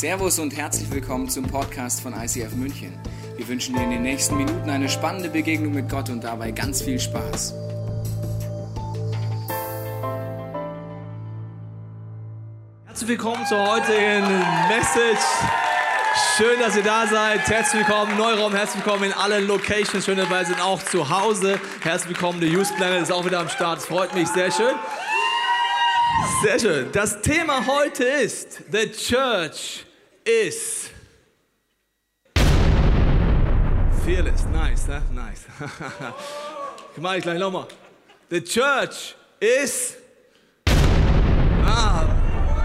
Servus und herzlich willkommen zum Podcast von ICF München. Wir wünschen dir in den nächsten Minuten eine spannende Begegnung mit Gott und dabei ganz viel Spaß. Herzlich willkommen zur heutigen Message. Schön, dass ihr da seid. Herzlich willkommen, Neuraum. Herzlich willkommen in allen Locations. Schön dabei sind auch zu Hause. Herzlich willkommen, der Youth Planet ist auch wieder am Start. Es freut mich sehr schön. Sehr schön. Das Thema heute ist The Church is fearless. Nice, ne? Nice. Mach ich gleich nochmal. The Church is Ah,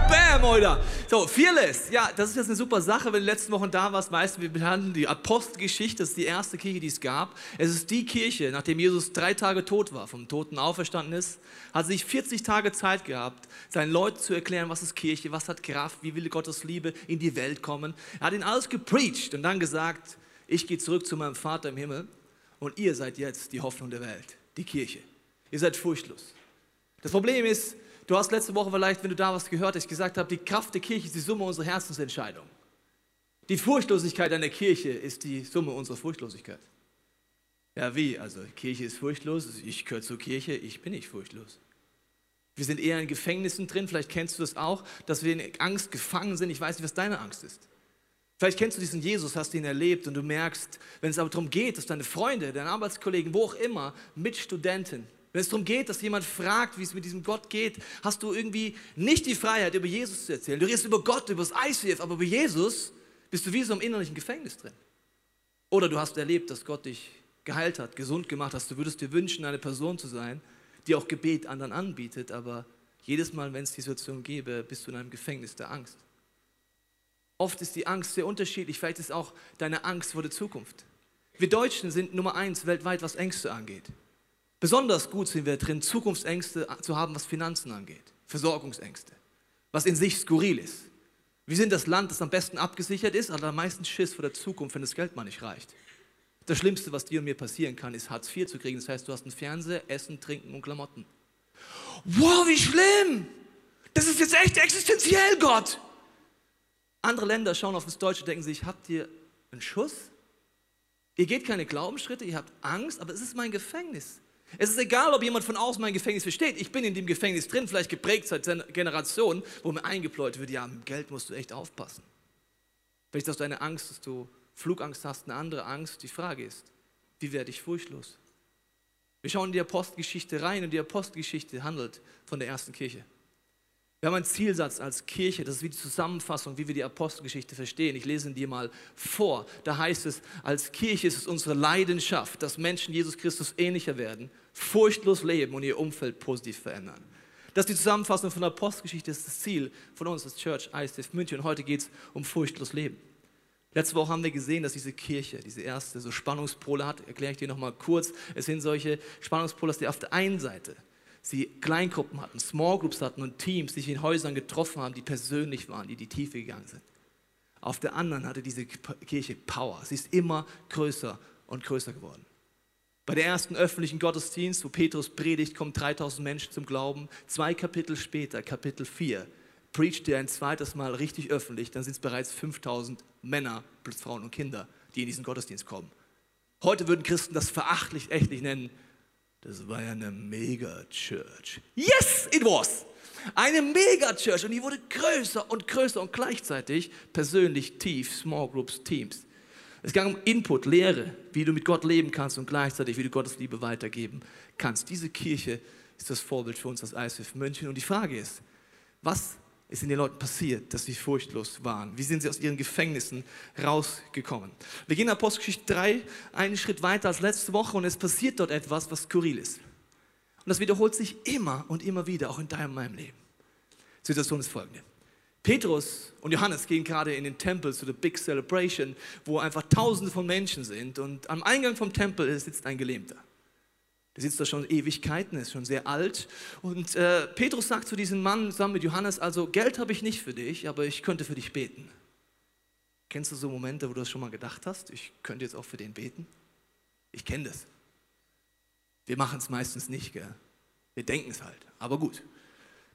Bam, oder? So, Fearless. Ja, das ist jetzt eine super Sache, wenn du in den letzten Wochen da warst. Meistens, wir behandeln die Apostelgeschichte, das ist die erste Kirche, die es gab. Es ist die Kirche, nachdem Jesus drei Tage tot war, vom Toten auferstanden ist, hat sich 40 Tage Zeit gehabt, seinen Leuten zu erklären, was ist Kirche, was hat Kraft, wie will Gottes Liebe in die Welt kommen. Er hat ihnen alles gepreacht und dann gesagt, ich gehe zurück zu meinem Vater im Himmel und ihr seid jetzt die Hoffnung der Welt, die Kirche. Ihr seid furchtlos. Das Problem ist, du hast letzte Woche vielleicht, wenn du da was gehört hast, gesagt habe, die Kraft der Kirche ist die Summe unserer Herzensentscheidung. Die Furchtlosigkeit der Kirche ist die Summe unserer Furchtlosigkeit. Ja, wie? Also, Kirche ist furchtlos, ich gehöre zur Kirche, ich bin nicht furchtlos. Wir sind eher in Gefängnissen drin, vielleicht kennst du das auch, dass wir in Angst gefangen sind. Ich weiß nicht, was deine Angst ist. Vielleicht kennst du diesen Jesus, hast ihn erlebt und du merkst, wenn es aber darum geht, dass deine Freunde, deine Arbeitskollegen, wo auch immer, Mitstudenten, wenn es darum geht, dass jemand fragt, wie es mit diesem Gott geht, hast du irgendwie nicht die Freiheit, über Jesus zu erzählen. Du redest über Gott, über das ICF, aber über Jesus bist du wie so im innerlichen Gefängnis drin. Oder du hast erlebt, dass Gott dich geheilt hat, gesund gemacht hast. Du würdest dir wünschen, eine Person zu sein, die auch Gebet anderen anbietet, aber jedes Mal, wenn es die Situation gäbe, bist du in einem Gefängnis der Angst. Oft ist die Angst sehr unterschiedlich. Vielleicht ist auch deine Angst vor der Zukunft. Wir Deutschen sind Nummer eins weltweit, was Ängste angeht. Besonders gut sind wir drin, Zukunftsängste zu haben, was Finanzen angeht, Versorgungsängste, was in sich skurril ist. Wir sind das Land, das am besten abgesichert ist, aber am meisten Schiss vor der Zukunft, wenn das Geld mal nicht reicht. Das Schlimmste, was dir und mir passieren kann, ist Hartz IV zu kriegen. Das heißt, du hast einen Fernseher, Essen, Trinken und Klamotten. Wow, wie schlimm! Das ist jetzt echt existenziell, Gott! Andere Länder schauen auf das Deutsche und denken sich, habt ihr einen Schuss? Ihr geht keine Glaubensschritte, ihr habt Angst, aber es ist mein Gefängnis. Es ist egal, ob jemand von außen mein Gefängnis versteht. Ich bin in dem Gefängnis drin, vielleicht geprägt seit Generationen, wo mir eingepläut wird, ja, mit Geld musst du echt aufpassen. Vielleicht hast du eine Angst, dass du Flugangst hast, eine andere Angst. Die Frage ist, wie werde ich furchtlos? Wir schauen in die Apostelgeschichte rein und die Apostelgeschichte handelt von der ersten Kirche. Wir haben einen Zielsatz als Kirche, das ist wie die Zusammenfassung, wie wir die Apostelgeschichte verstehen. Ich lese ihn dir mal vor. Da heißt es, als Kirche ist es unsere Leidenschaft, dass Menschen Jesus Christus ähnlicher werden, furchtlos leben und ihr Umfeld positiv verändern. Das ist die Zusammenfassung von der Apostelgeschichte, das ist das Ziel von uns als Church ICF München. Und heute geht es um furchtlos Leben. Letzte Woche haben wir gesehen, dass diese Kirche, diese erste, so Spannungspole hat. Erkläre ich dir nochmal kurz. Es sind solche Spannungspole, dass die auf der einen Seite sie Kleingruppen hatten, Small Groups hatten und Teams, die sich in Häusern getroffen haben, die persönlich waren, die in die Tiefe gegangen sind. Auf der anderen hatte diese Kirche Power. Sie ist immer größer und größer geworden. Bei der ersten öffentlichen Gottesdienst, wo Petrus predigt, kommen 3000 Menschen zum Glauben. Zwei Kapitel später, Kapitel 4, preacht er ein zweites Mal richtig öffentlich. Dann sind es bereits 5000 Männer plus Frauen und Kinder, die in diesen Gottesdienst kommen. Heute würden Christen das verachtlich, echtlich nennen. Das war ja eine Mega-Church. Yes, it was! Eine Mega-Church und die wurde größer und größer und gleichzeitig persönlich tief, Small Groups, Teams. Es ging um Input, Lehre, wie du mit Gott leben kannst und gleichzeitig, wie du Gottes Liebe weitergeben kannst. Diese Kirche ist das Vorbild für uns als ISF München. Und die Frage ist, was ist in den Leuten passiert, dass sie furchtlos waren? Wie sind sie aus ihren Gefängnissen rausgekommen? Wir gehen in Apostelgeschichte 3 einen Schritt weiter als letzte Woche und es passiert dort etwas, was skurril ist. Und das wiederholt sich immer und immer wieder, auch in deinem meinem Leben. Die Situation ist folgende. Petrus und Johannes gehen gerade in den Tempel zu der Big Celebration, wo einfach tausende von Menschen sind und am Eingang vom Tempel sitzt ein Gelähmter. Der sitzt da schon Ewigkeiten, ist schon sehr alt. Und äh, Petrus sagt zu diesem Mann zusammen mit Johannes, also Geld habe ich nicht für dich, aber ich könnte für dich beten. Kennst du so Momente, wo du das schon mal gedacht hast? Ich könnte jetzt auch für den beten? Ich kenne das. Wir machen es meistens nicht, gell? Wir denken es halt. Aber gut.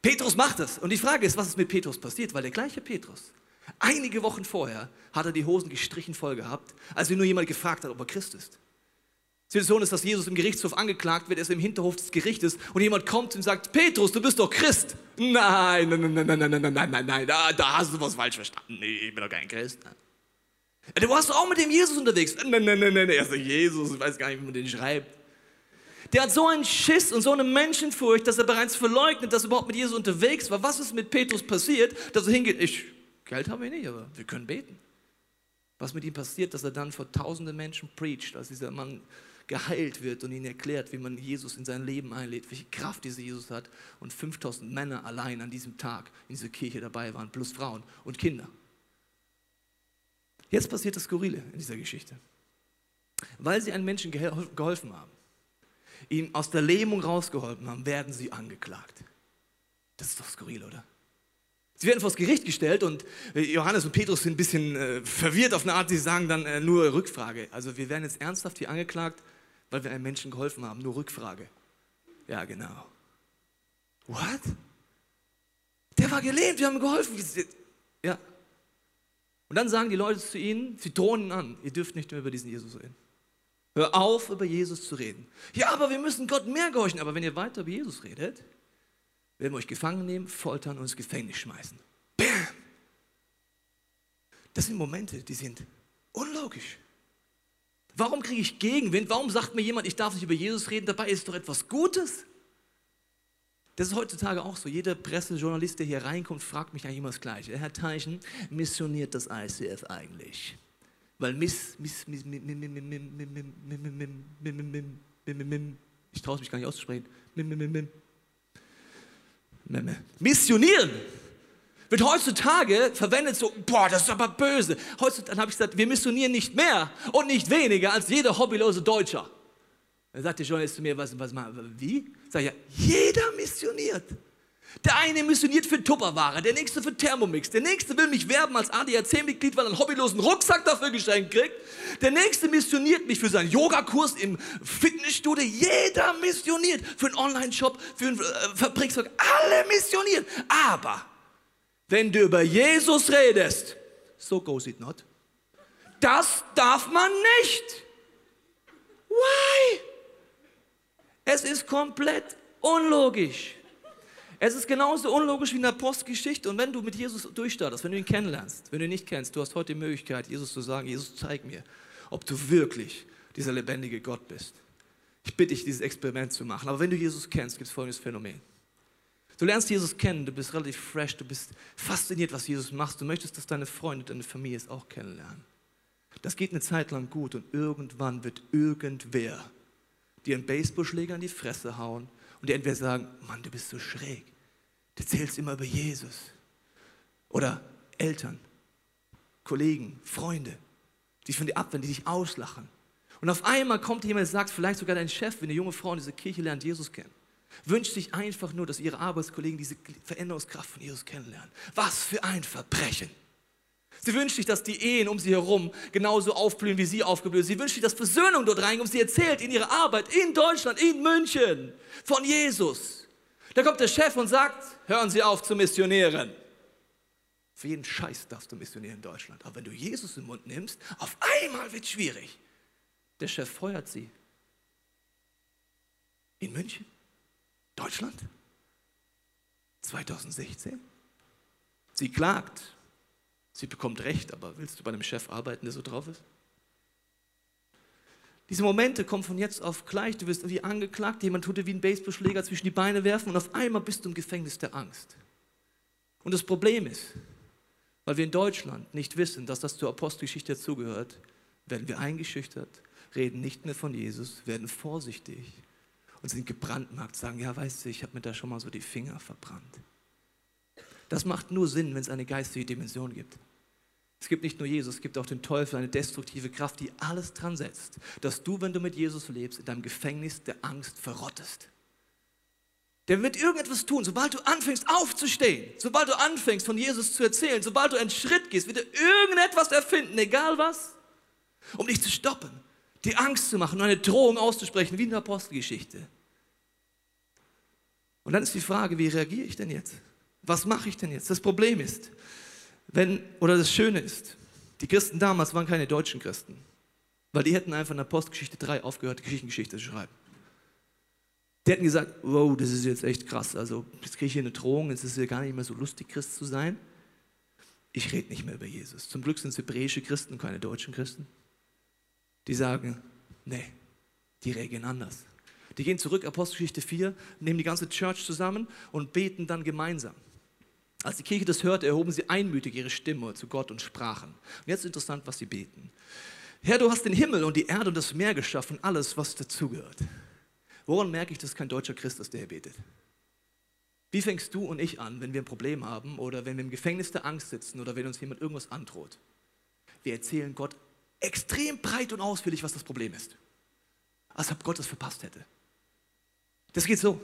Petrus macht es. Und die Frage ist, was ist mit Petrus passiert? Weil der gleiche Petrus Einige Wochen vorher hat er die Hosen gestrichen voll gehabt, als ihn nur jemand gefragt hat, ob er Christ ist. Situation ist, dass Jesus im Gerichtshof angeklagt wird, er ist im Hinterhof des Gerichtes und jemand kommt und sagt, Petrus, du bist doch Christ. Nein, nein, nein, nein, nein, nein, nein, nein, nein, nein, da, da hast du was falsch verstanden. Nee, ich bin doch kein Christ. Du warst doch auch mit dem Jesus unterwegs. Nein, nein, nein, nein, er ist Jesus, ich weiß gar nicht, wie man den schreibt. Der hat so einen Schiss und so eine Menschenfurcht, dass er bereits verleugnet, dass er überhaupt mit Jesus unterwegs war. Was ist mit Petrus passiert, dass er hingeht? Ich, Geld habe ich nicht, aber wir können beten. Was mit ihm passiert, dass er dann vor tausenden Menschen preacht, als dieser Mann geheilt wird und ihnen erklärt, wie man Jesus in sein Leben einlädt, welche Kraft dieser Jesus hat und 5000 Männer allein an diesem Tag in dieser Kirche dabei waren, plus Frauen und Kinder. Jetzt passiert das Skurrile in dieser Geschichte. Weil sie einem Menschen geholfen haben, ihm aus der Lähmung rausgeholfen haben, werden sie angeklagt. Das ist doch skurril, oder? Sie werden vor das Gericht gestellt und äh, Johannes und Petrus sind ein bisschen äh, verwirrt auf eine Art, sie sagen dann äh, nur Rückfrage. Also wir werden jetzt ernsthaft hier angeklagt, weil wir einem Menschen geholfen haben, nur Rückfrage. Ja, genau. What? Der war gelähmt, wir haben ihm geholfen. Ja. Und dann sagen die Leute zu ihnen, sie drohen ihn an, ihr dürft nicht mehr über diesen Jesus reden. Hör auf, über Jesus zu reden. Ja, aber wir müssen Gott mehr gehorchen. Aber wenn ihr weiter über Jesus redet, werden wir euch gefangen nehmen, foltern und ins Gefängnis schmeißen. Bam! Das sind Momente, die sind unlogisch. Warum kriege ich Gegenwind? Warum sagt mir jemand, ich darf nicht über Jesus reden? Dabei ist doch etwas Gutes. Das ist heutzutage auch so. Jeder Pressejournalist, der hier reinkommt, fragt mich eigentlich immer das Gleiche. Herr Teichen, missioniert das ICF eigentlich? Weil Miss, Miss, Miss, ich traue mich gar nicht auszusprechen. Missionieren wird heutzutage verwendet so, boah, das ist aber böse. Heutzutage habe ich gesagt, wir missionieren nicht mehr und nicht weniger als jeder hobbylose Deutscher. Dann sagt der Journalist zu mir, was, was, wie? Sag ich, ja, jeder missioniert. Der eine missioniert für Tupperware, der nächste für Thermomix, der nächste will mich werben als ADAC-Mitglied, weil er einen hobbylosen Rucksack dafür geschenkt kriegt. Der nächste missioniert mich für seinen Yogakurs im Fitnessstudio. Jeder missioniert für einen Online-Shop, für einen äh, Fabrikswerk. Alle missionieren. Aber wenn du über Jesus redest, so goes it not. Das darf man nicht. Why? Es ist komplett unlogisch. Es ist genauso unlogisch wie in der Postgeschichte. Und wenn du mit Jesus durchstartest, wenn du ihn kennenlernst, wenn du ihn nicht kennst, du hast heute die Möglichkeit, Jesus zu sagen, Jesus, zeig mir, ob du wirklich dieser lebendige Gott bist. Ich bitte dich, dieses Experiment zu machen. Aber wenn du Jesus kennst, gibt es folgendes Phänomen. Du lernst Jesus kennen, du bist relativ fresh, du bist fasziniert, was Jesus macht. Du möchtest, dass deine Freunde, deine Familie es auch kennenlernen. Das geht eine Zeit lang gut und irgendwann wird irgendwer dir einen Baseballschläger in die Fresse hauen und dir entweder sagen, Mann, du bist so schräg. Du erzählst immer über Jesus. Oder Eltern, Kollegen, Freunde, die von dir abwenden, die dich auslachen. Und auf einmal kommt jemand, der sagt, vielleicht sogar dein Chef, wenn eine junge Frau in dieser Kirche lernt, Jesus kennen. Wünscht sich einfach nur, dass ihre Arbeitskollegen diese Veränderungskraft von Jesus kennenlernen. Was für ein Verbrechen. Sie wünscht sich, dass die Ehen um sie herum genauso aufblühen, wie sie aufgeblüht Sie wünscht sich, dass Versöhnung dort reinkommt. Sie erzählt in ihrer Arbeit in Deutschland, in München von Jesus. Da kommt der Chef und sagt, hören Sie auf zu missionieren. Für jeden Scheiß darfst du missionieren in Deutschland. Aber wenn du Jesus im Mund nimmst, auf einmal wird es schwierig. Der Chef feuert sie. In München? Deutschland? 2016? Sie klagt. Sie bekommt Recht, aber willst du bei einem Chef arbeiten, der so drauf ist? Diese Momente kommen von jetzt auf gleich. Du wirst irgendwie angeklagt, jemand tut dir wie ein Baseballschläger zwischen die Beine werfen und auf einmal bist du im Gefängnis der Angst. Und das Problem ist, weil wir in Deutschland nicht wissen, dass das zur Apostelgeschichte dazugehört, werden wir eingeschüchtert, reden nicht mehr von Jesus, werden vorsichtig und sind gebrandmarkt, sagen, ja, weißt du, ich habe mir da schon mal so die Finger verbrannt. Das macht nur Sinn, wenn es eine geistige Dimension gibt. Es gibt nicht nur Jesus, es gibt auch den Teufel, eine destruktive Kraft, die alles dran setzt, dass du, wenn du mit Jesus lebst, in deinem Gefängnis der Angst verrottest. Der wird irgendetwas tun, sobald du anfängst aufzustehen, sobald du anfängst von Jesus zu erzählen, sobald du einen Schritt gehst, wird er irgendetwas erfinden, egal was, um dich zu stoppen, die Angst zu machen und eine Drohung auszusprechen, wie in der Apostelgeschichte. Und dann ist die Frage, wie reagiere ich denn jetzt? Was mache ich denn jetzt? Das Problem ist, Wenn, oder das Schöne ist, die Christen damals waren keine deutschen Christen, weil die hätten einfach in der Postgeschichte 3 aufgehört, Kirchengeschichte zu schreiben. Die hätten gesagt, wow, das ist jetzt echt krass, also jetzt kriege ich hier eine Drohung, jetzt ist es ja gar nicht mehr so lustig, Christ zu sein. Ich rede nicht mehr über Jesus. Zum Glück sind es hebräische Christen, keine deutschen Christen. Die sagen, nee, die reagieren anders. Die gehen zurück, Apostelgeschichte 4, nehmen die ganze Church zusammen und beten dann gemeinsam. Als die Kirche das hörte, erhoben sie einmütig ihre Stimme zu Gott und sprachen. Und jetzt ist interessant, was sie beten. Herr, du hast den Himmel und die Erde und das Meer geschaffen, alles, was dazugehört. Woran merke ich, dass kein deutscher Christ ist, der hier betet? Wie fängst du und ich an, wenn wir ein Problem haben oder wenn wir im Gefängnis der Angst sitzen oder wenn uns jemand irgendwas androht? Wir erzählen Gott extrem breit und ausführlich, was das Problem ist. Als ob Gott es verpasst hätte. Das geht so.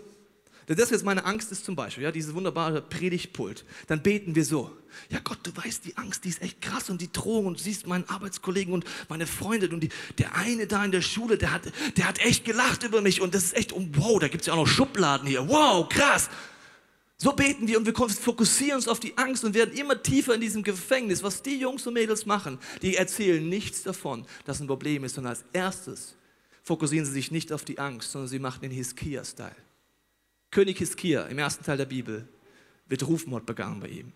Das jetzt meine Angst ist zum Beispiel, ja, dieses wunderbare Predigtpult. Dann beten wir so. Ja Gott, du weißt, die Angst, die ist echt krass und die Drohung und du siehst meinen Arbeitskollegen und meine Freundin und die, der eine da in der Schule, der hat, der hat echt gelacht über mich und das ist echt, oh, wow, da gibt es ja auch noch Schubladen hier. Wow, krass. So beten wir und wir fokussieren uns auf die Angst und werden immer tiefer in diesem Gefängnis. Was die Jungs und Mädels machen, die erzählen nichts davon, dass ein Problem ist, sondern als erstes fokussieren sie sich nicht auf die Angst, sondern sie machen den Hiskia-Style. König Hiskia im ersten Teil der Bibel wird Rufmord begangen bei ihm.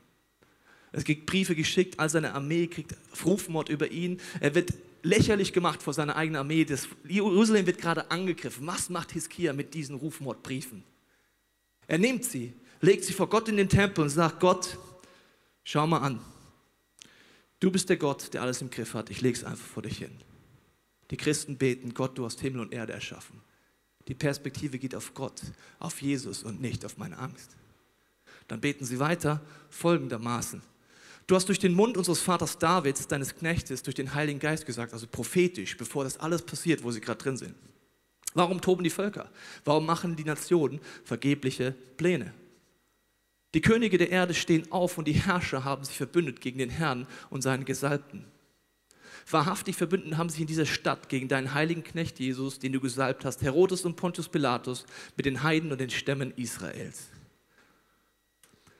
Es gibt Briefe geschickt, all seine Armee kriegt Rufmord über ihn. Er wird lächerlich gemacht vor seiner eigenen Armee. Das Jerusalem wird gerade angegriffen. Was macht Hiskia mit diesen Rufmordbriefen? Er nimmt sie, legt sie vor Gott in den Tempel und sagt: Gott, schau mal an. Du bist der Gott, der alles im Griff hat. Ich lege es einfach vor dich hin. Die Christen beten, Gott, du hast Himmel und Erde erschaffen. Die Perspektive geht auf Gott, auf Jesus und nicht auf meine Angst. Dann beten sie weiter folgendermaßen. Du hast durch den Mund unseres Vaters Davids, deines Knechtes, durch den Heiligen Geist gesagt, also prophetisch, bevor das alles passiert, wo sie gerade drin sind. Warum toben die Völker? Warum machen die Nationen vergebliche Pläne? Die Könige der Erde stehen auf und die Herrscher haben sich verbündet gegen den Herrn und seinen Gesalbten wahrhaftig verbünden haben sich in dieser Stadt gegen deinen heiligen Knecht Jesus, den du gesalbt hast, Herodes und Pontius Pilatus, mit den Heiden und den Stämmen Israels.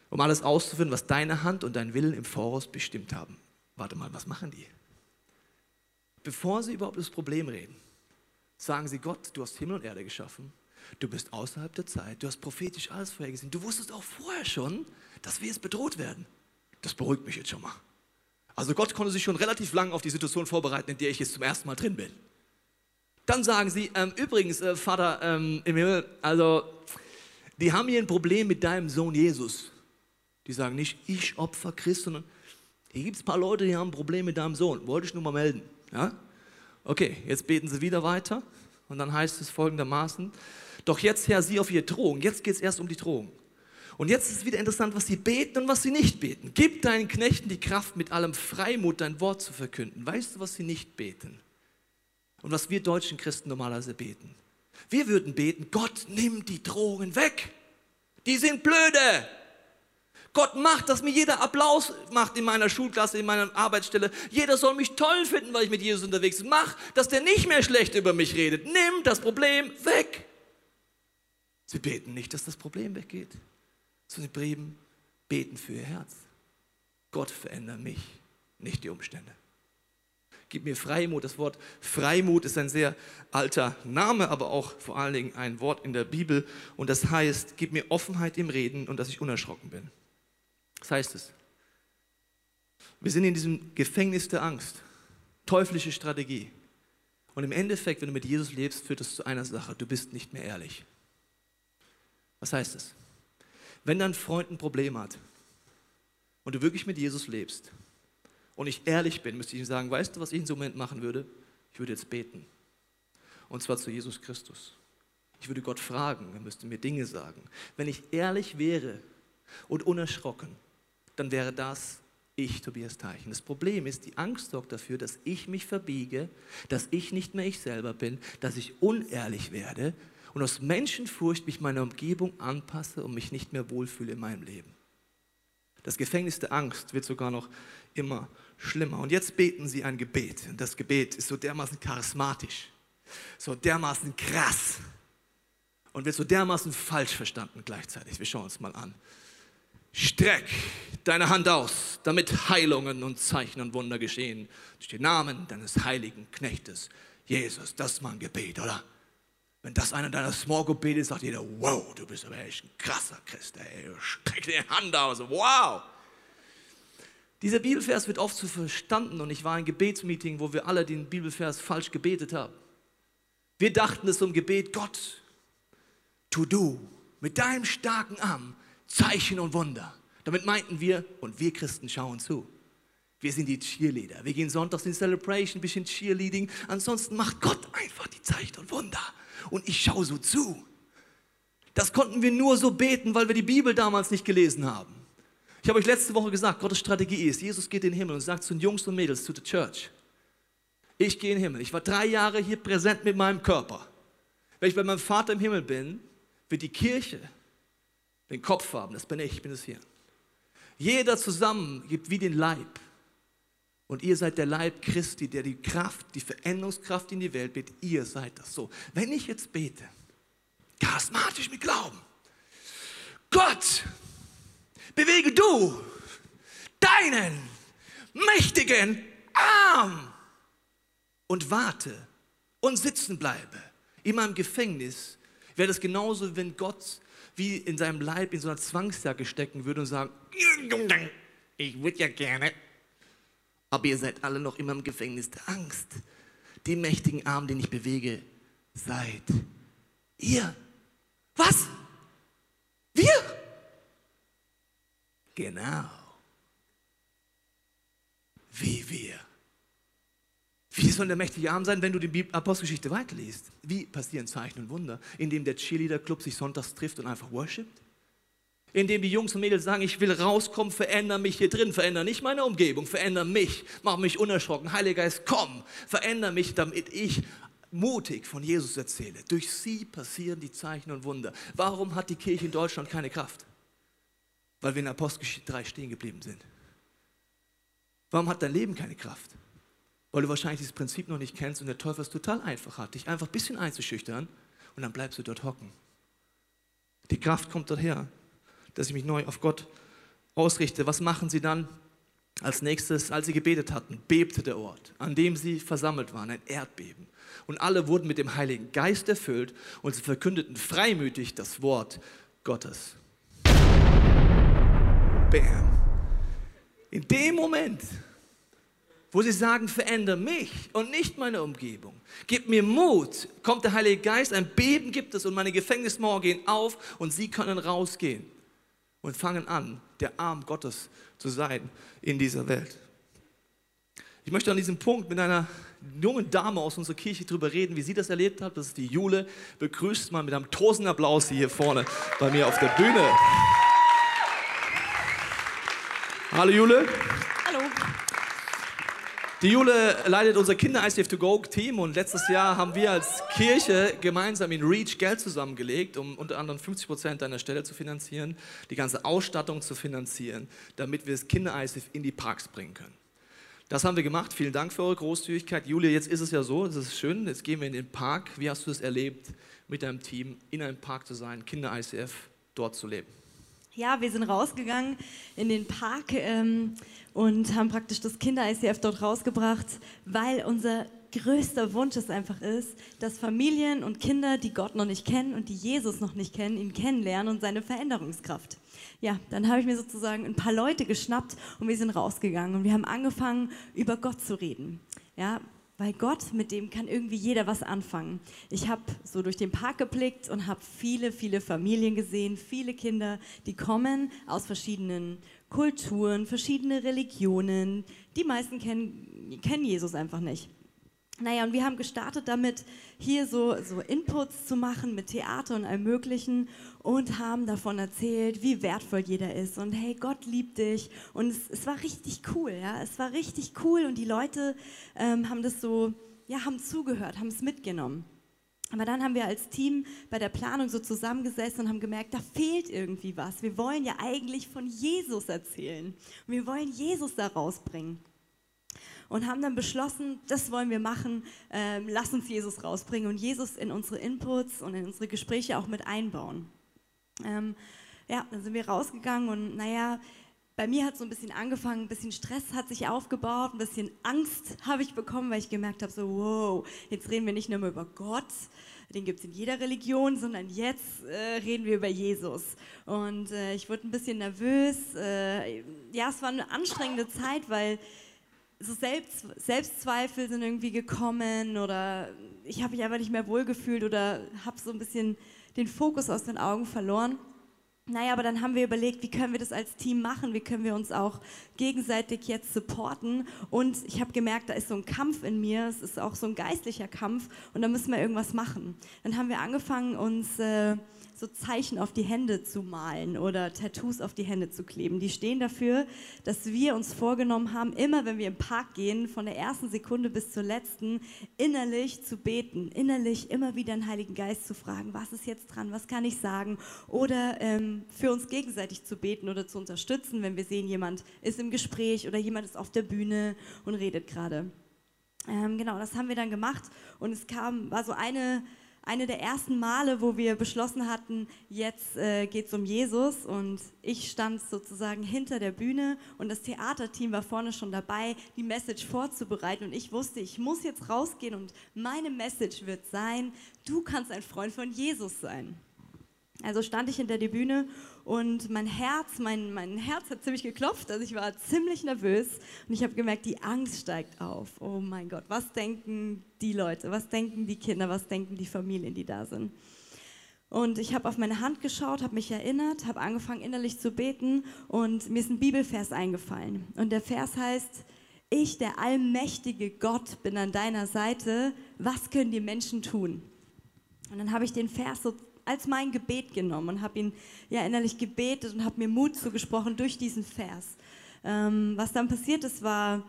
Um alles auszuführen, was deine Hand und dein Willen im Voraus bestimmt haben. Warte mal, was machen die? Bevor sie überhaupt das Problem reden, sagen sie, Gott, du hast Himmel und Erde geschaffen, du bist außerhalb der Zeit, du hast prophetisch alles vorhergesehen, du wusstest auch vorher schon, dass wir jetzt bedroht werden. Das beruhigt mich jetzt schon mal. Also Gott konnte sich schon relativ lang auf die Situation vorbereiten, in der ich jetzt zum ersten Mal drin bin. Dann sagen sie, ähm, übrigens, äh, Vater ähm, im Himmel, also die haben hier ein Problem mit deinem Sohn Jesus. Die sagen nicht, ich opfer Christ, sondern hier gibt es ein paar Leute, die haben ein Problem mit deinem Sohn. Wollte ich nur mal melden. Ja? Okay, jetzt beten sie wieder weiter und dann heißt es folgendermaßen, doch jetzt Herr, sie auf ihre Drohung. Jetzt geht es erst um die Drohung. Und jetzt ist es wieder interessant, was sie beten und was sie nicht beten. Gib deinen Knechten die Kraft, mit allem Freimut dein Wort zu verkünden. Weißt du, was sie nicht beten? Und was wir deutschen Christen normalerweise beten? Wir würden beten, Gott, nimm die Drohungen weg. Die sind blöde. Gott macht, dass mir jeder Applaus macht in meiner Schulklasse, in meiner Arbeitsstelle. Jeder soll mich toll finden, weil ich mit Jesus unterwegs bin. Mach, dass der nicht mehr schlecht über mich redet. Nimm das Problem weg. Sie beten nicht, dass das Problem weggeht den Briefen, beten für ihr Herz. Gott verändere mich, nicht die Umstände. Gib mir Freimut. Das Wort Freimut ist ein sehr alter Name, aber auch vor allen Dingen ein Wort in der Bibel. Und das heißt, gib mir Offenheit im Reden und dass ich unerschrocken bin. Das heißt es. Wir sind in diesem Gefängnis der Angst. Teuflische Strategie. Und im Endeffekt, wenn du mit Jesus lebst, führt es zu einer Sache. Du bist nicht mehr ehrlich. Was heißt es? Wenn dein Freund ein Problem hat und du wirklich mit Jesus lebst und ich ehrlich bin, müsste ich ihm sagen, weißt du, was ich in so einem Moment machen würde? Ich würde jetzt beten. Und zwar zu Jesus Christus. Ich würde Gott fragen, er müsste mir Dinge sagen. Wenn ich ehrlich wäre und unerschrocken, dann wäre das ich, Tobias Teichen. Das Problem ist, die Angst sorgt dafür, dass ich mich verbiege, dass ich nicht mehr ich selber bin, dass ich unehrlich werde und aus Menschenfurcht mich meiner Umgebung anpasse und mich nicht mehr wohlfühle in meinem Leben. Das Gefängnis der Angst wird sogar noch immer schlimmer. Und jetzt beten sie ein Gebet. Und das Gebet ist so dermaßen charismatisch, so dermaßen krass und wird so dermaßen falsch verstanden gleichzeitig. Wir schauen uns mal an. Streck deine Hand aus, damit Heilungen und Zeichen und Wunder geschehen. Durch den Namen deines heiligen Knechtes Jesus. Das ist mein Gebet, oder? Wenn das einer deiner Small Group betet, sagt jeder, wow, du bist aber echt ein krasser Christ, ey. Streck die Hand aus, wow. Dieser Bibelvers wird oft so verstanden und ich war in einem Gebetsmeeting, wo wir alle den Bibelvers falsch gebetet haben. Wir dachten es um Gebet, Gott, tu du mit deinem starken Arm Zeichen und Wunder. Damit meinten wir, und wir Christen schauen zu. Wir sind die Cheerleader. Wir gehen sonntags in Celebration, ein bisschen Cheerleading. Ansonsten macht Gott einfach die Zeichen und Wunder. Und ich schaue so zu. Das konnten wir nur so beten, weil wir die Bibel damals nicht gelesen haben. Ich habe euch letzte Woche gesagt, Gottes Strategie ist, Jesus geht in den Himmel und sagt zu den Jungs und Mädels, zu der Church, ich gehe in den Himmel. Ich war drei Jahre hier präsent mit meinem Körper. Wenn ich bei meinem Vater im Himmel bin, wird die Kirche den Kopf haben. Das bin ich, ich bin es hier. Jeder zusammen gibt wie den Leib. Und ihr seid der Leib Christi, der die Kraft, die Veränderungskraft in die Welt bringt. Ihr seid das so. Wenn ich jetzt bete, charismatisch mit Glauben, Gott, bewege du deinen mächtigen Arm und warte und sitzen bleibe in meinem Gefängnis, wäre das genauso, wenn Gott wie in seinem Leib in so einer Zwangsjacke stecken würde und sagen, ich würde ja gerne, aber ihr seid alle noch immer im Gefängnis der Angst. Die mächtigen Arme, den ich bewege, seid ihr. Was? Wir? Genau. Wie wir. Wie soll der mächtige Arm sein, wenn du die Apostelgeschichte weiterliest? Wie passieren Zeichen und Wunder? Indem der Cheerleader-Club sich sonntags trifft und einfach worshipt? Indem die Jungs und Mädels sagen, ich will rauskommen, verändere mich hier drin, verändere nicht meine Umgebung, verändere mich, mach mich unerschrocken. Heiliger Geist, komm, verändere mich, damit ich mutig von Jesus erzähle. Durch sie passieren die Zeichen und Wunder. Warum hat die Kirche in Deutschland keine Kraft? Weil wir in Apostelgeschichte 3 stehen geblieben sind. Warum hat dein Leben keine Kraft? Weil du wahrscheinlich dieses Prinzip noch nicht kennst und der Teufel es total einfach hat, dich einfach ein bisschen einzuschüchtern und dann bleibst du dort hocken. Die Kraft kommt daher, dass ich mich neu auf Gott ausrichte. Was machen sie dann? Als nächstes, als sie gebetet hatten, bebte der Ort, an dem sie versammelt waren, ein Erdbeben. Und alle wurden mit dem Heiligen Geist erfüllt und sie verkündeten freimütig das Wort Gottes. Bam. In dem Moment, wo sie sagen, verändere mich und nicht meine Umgebung, gib mir Mut, kommt der Heilige Geist, ein Beben gibt es und meine Gefängnismauern gehen auf und sie können rausgehen und fangen an, der Arm Gottes zu sein in dieser Welt. Ich möchte an diesem Punkt mit einer jungen Dame aus unserer Kirche darüber reden, wie sie das erlebt hat. Das ist die Jule. Begrüßt mal mit einem tausend Applaus hier vorne bei mir auf der Bühne. Hallo Jule. Die Jule leitet unser Kinder ICF to Go Team und letztes Jahr haben wir als Kirche gemeinsam in Reach Geld zusammengelegt, um unter anderem 50 Prozent deiner Stelle zu finanzieren, die ganze Ausstattung zu finanzieren, damit wir das Kinder ICF in die Parks bringen können. Das haben wir gemacht. Vielen Dank für eure Großzügigkeit. Julia, jetzt ist es ja so, es ist schön, jetzt gehen wir in den Park. Wie hast du es erlebt, mit deinem Team in einem Park zu sein, Kinder ICF dort zu leben? Ja, wir sind rausgegangen in den Park ähm, und haben praktisch das Kinder-ICF dort rausgebracht, weil unser größter Wunsch es einfach ist, dass Familien und Kinder, die Gott noch nicht kennen und die Jesus noch nicht kennen, ihn kennenlernen und seine Veränderungskraft. Ja, dann habe ich mir sozusagen ein paar Leute geschnappt und wir sind rausgegangen und wir haben angefangen, über Gott zu reden. Ja, weil Gott, mit dem kann irgendwie jeder was anfangen. Ich habe so durch den Park geblickt und habe viele, viele Familien gesehen, viele Kinder, die kommen aus verschiedenen Kulturen, verschiedene Religionen. Die meisten kennen, kennen Jesus einfach nicht. Naja, und wir haben gestartet damit, hier so, so Inputs zu machen mit Theater und allem Möglichen und haben davon erzählt, wie wertvoll jeder ist und hey, Gott liebt dich. Und es, es war richtig cool, ja, es war richtig cool und die Leute ähm, haben das so, ja, haben zugehört, haben es mitgenommen. Aber dann haben wir als Team bei der Planung so zusammengesessen und haben gemerkt, da fehlt irgendwie was. Wir wollen ja eigentlich von Jesus erzählen. Und wir wollen Jesus da rausbringen und haben dann beschlossen, das wollen wir machen, ähm, lass uns Jesus rausbringen und Jesus in unsere Inputs und in unsere Gespräche auch mit einbauen. Ähm, ja, dann sind wir rausgegangen und naja, bei mir hat so ein bisschen angefangen, ein bisschen Stress hat sich aufgebaut, ein bisschen Angst habe ich bekommen, weil ich gemerkt habe, so wow, jetzt reden wir nicht nur über Gott, den gibt es in jeder Religion, sondern jetzt äh, reden wir über Jesus. Und äh, ich wurde ein bisschen nervös. Äh, ja, es war eine anstrengende Zeit, weil so Selbst, Selbstzweifel sind irgendwie gekommen oder ich habe mich einfach nicht mehr wohlgefühlt oder habe so ein bisschen den Fokus aus den Augen verloren. Naja, aber dann haben wir überlegt, wie können wir das als Team machen, wie können wir uns auch gegenseitig jetzt supporten. Und ich habe gemerkt, da ist so ein Kampf in mir, es ist auch so ein geistlicher Kampf und da müssen wir irgendwas machen. Dann haben wir angefangen, uns... Äh, so Zeichen auf die Hände zu malen oder Tattoos auf die Hände zu kleben. Die stehen dafür, dass wir uns vorgenommen haben, immer wenn wir im Park gehen, von der ersten Sekunde bis zur letzten, innerlich zu beten, innerlich immer wieder den Heiligen Geist zu fragen, was ist jetzt dran, was kann ich sagen oder ähm, für uns gegenseitig zu beten oder zu unterstützen, wenn wir sehen, jemand ist im Gespräch oder jemand ist auf der Bühne und redet gerade. Ähm, genau, das haben wir dann gemacht und es kam, war so eine eine der ersten Male, wo wir beschlossen hatten, jetzt äh, geht es um Jesus und ich stand sozusagen hinter der Bühne und das Theaterteam war vorne schon dabei, die Message vorzubereiten und ich wusste, ich muss jetzt rausgehen und meine Message wird sein, du kannst ein Freund von Jesus sein. Also stand ich hinter der Bühne und mein Herz, mein, mein Herz hat ziemlich geklopft, also ich war ziemlich nervös und ich habe gemerkt, die Angst steigt auf. Oh mein Gott, was denken die Leute, was denken die Kinder, was denken die Familien, die da sind? Und ich habe auf meine Hand geschaut, habe mich erinnert, habe angefangen innerlich zu beten und mir ist ein Bibelvers eingefallen. Und der Vers heißt, ich, der allmächtige Gott, bin an deiner Seite, was können die Menschen tun? Und dann habe ich den Vers so als mein Gebet genommen und habe ihn ja innerlich gebetet und habe mir Mut zugesprochen durch diesen Vers. Ähm, was dann passiert ist, war,